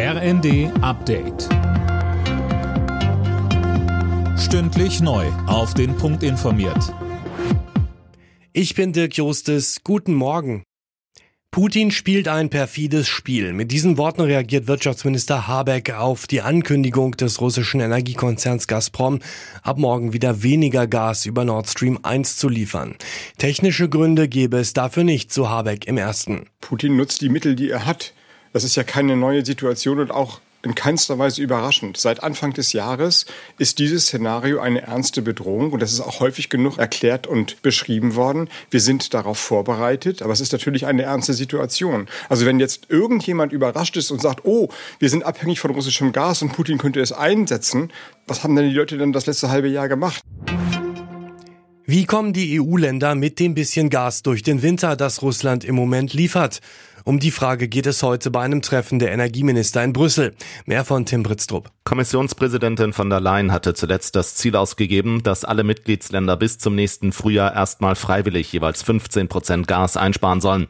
RND Update. Stündlich neu. Auf den Punkt informiert. Ich bin Dirk Jostes. Guten Morgen. Putin spielt ein perfides Spiel. Mit diesen Worten reagiert Wirtschaftsminister Habeck auf die Ankündigung des russischen Energiekonzerns Gazprom, ab morgen wieder weniger Gas über Nord Stream 1 zu liefern. Technische Gründe gäbe es dafür nicht, so Habeck im ersten. Putin nutzt die Mittel, die er hat. Das ist ja keine neue Situation und auch in keinster Weise überraschend. Seit Anfang des Jahres ist dieses Szenario eine ernste Bedrohung und das ist auch häufig genug erklärt und beschrieben worden. Wir sind darauf vorbereitet, aber es ist natürlich eine ernste Situation. Also wenn jetzt irgendjemand überrascht ist und sagt, oh, wir sind abhängig von russischem Gas und Putin könnte es einsetzen, was haben denn die Leute denn das letzte halbe Jahr gemacht? Wie kommen die EU-Länder mit dem bisschen Gas durch den Winter, das Russland im Moment liefert? Um die Frage geht es heute bei einem Treffen der Energieminister in Brüssel. Mehr von Tim Britztrup. Kommissionspräsidentin von der Leyen hatte zuletzt das Ziel ausgegeben, dass alle Mitgliedsländer bis zum nächsten Frühjahr erstmal freiwillig jeweils 15 Prozent Gas einsparen sollen.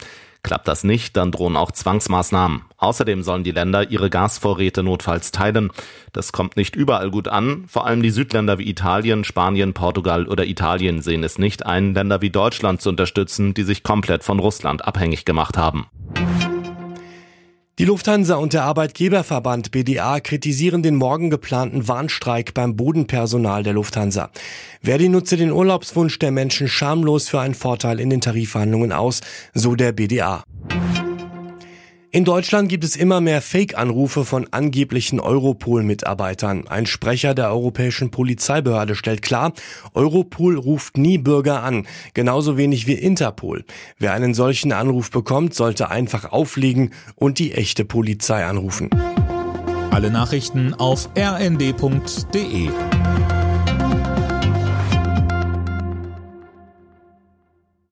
Klappt das nicht, dann drohen auch Zwangsmaßnahmen. Außerdem sollen die Länder ihre Gasvorräte notfalls teilen. Das kommt nicht überall gut an. Vor allem die Südländer wie Italien, Spanien, Portugal oder Italien sehen es nicht ein, Länder wie Deutschland zu unterstützen, die sich komplett von Russland abhängig gemacht haben. Die Lufthansa und der Arbeitgeberverband BDA kritisieren den morgen geplanten Warnstreik beim Bodenpersonal der Lufthansa. Verdi nutze den Urlaubswunsch der Menschen schamlos für einen Vorteil in den Tarifverhandlungen aus, so der BDA. In Deutschland gibt es immer mehr Fake-Anrufe von angeblichen Europol-Mitarbeitern. Ein Sprecher der Europäischen Polizeibehörde stellt klar, Europol ruft nie Bürger an, genauso wenig wie Interpol. Wer einen solchen Anruf bekommt, sollte einfach auflegen und die echte Polizei anrufen. Alle Nachrichten auf rnd.de